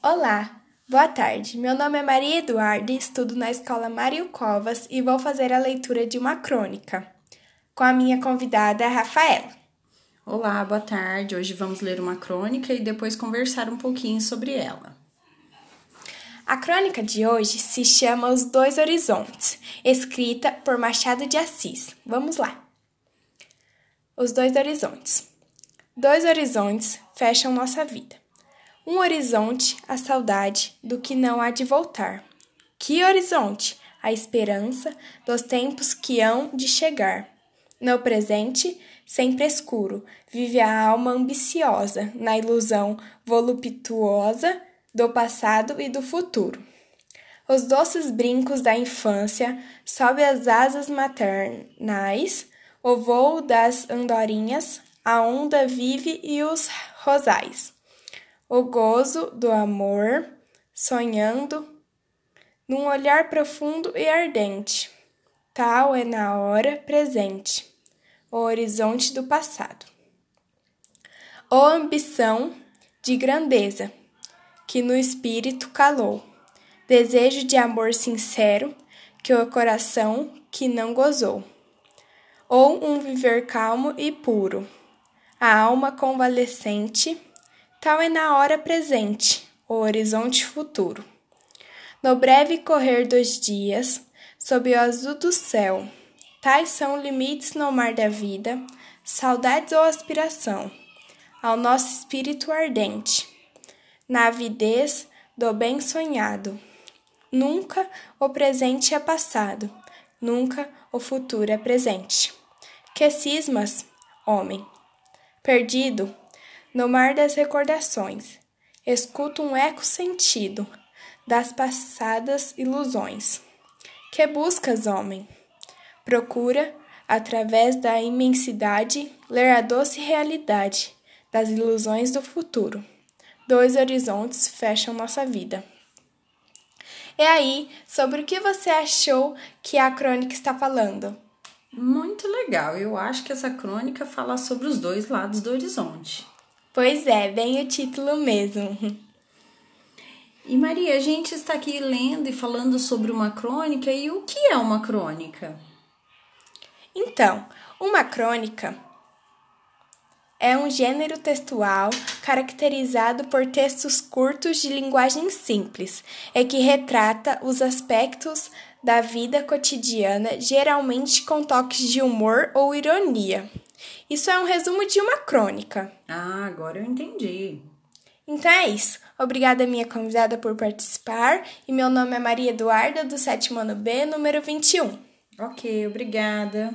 Olá, boa tarde. Meu nome é Maria Eduarda, estudo na Escola Mário Covas e vou fazer a leitura de uma crônica com a minha convidada Rafaela. Olá, boa tarde. Hoje vamos ler uma crônica e depois conversar um pouquinho sobre ela. A crônica de hoje se chama Os Dois Horizontes, escrita por Machado de Assis. Vamos lá. Os Dois Horizontes. Dois horizontes fecham nossa vida. Um horizonte, a saudade do que não há de voltar. Que horizonte? A esperança dos tempos que hão de chegar. No presente, sempre escuro, vive a alma ambiciosa na ilusão voluptuosa do passado e do futuro. Os doces brincos da infância, sob as asas maternais, o voo das andorinhas, a onda vive e os rosais o gozo do amor, sonhando num olhar profundo e ardente. Tal é na hora presente, o horizonte do passado. Ou ambição de grandeza, que no espírito calou, desejo de amor sincero, que o coração que não gozou. Ou um viver calmo e puro, a alma convalescente Tal é na hora presente, o horizonte futuro. No breve correr dos dias, sob o azul do céu, tais são limites no mar da vida, saudades ou aspiração, ao nosso espírito ardente, na avidez do bem sonhado. Nunca o presente é passado, nunca o futuro é presente. Que cismas, homem? Perdido, no mar das recordações, escuto um eco sentido das passadas ilusões. Que buscas, homem? Procura, através da imensidade, ler a doce realidade das ilusões do futuro. Dois horizontes fecham nossa vida. E aí, sobre o que você achou que a crônica está falando? Muito legal. Eu acho que essa crônica fala sobre os dois lados do horizonte. Pois é, bem o título mesmo. E Maria, a gente está aqui lendo e falando sobre uma crônica, e o que é uma crônica? Então, uma crônica é um gênero textual caracterizado por textos curtos de linguagem simples e que retrata os aspectos da vida cotidiana, geralmente com toques de humor ou ironia. Isso é um resumo de uma crônica. Ah, agora eu entendi. Então é isso. Obrigada, minha convidada, por participar. E meu nome é Maria Eduarda, do sétimo ano B, número 21. Ok, obrigada.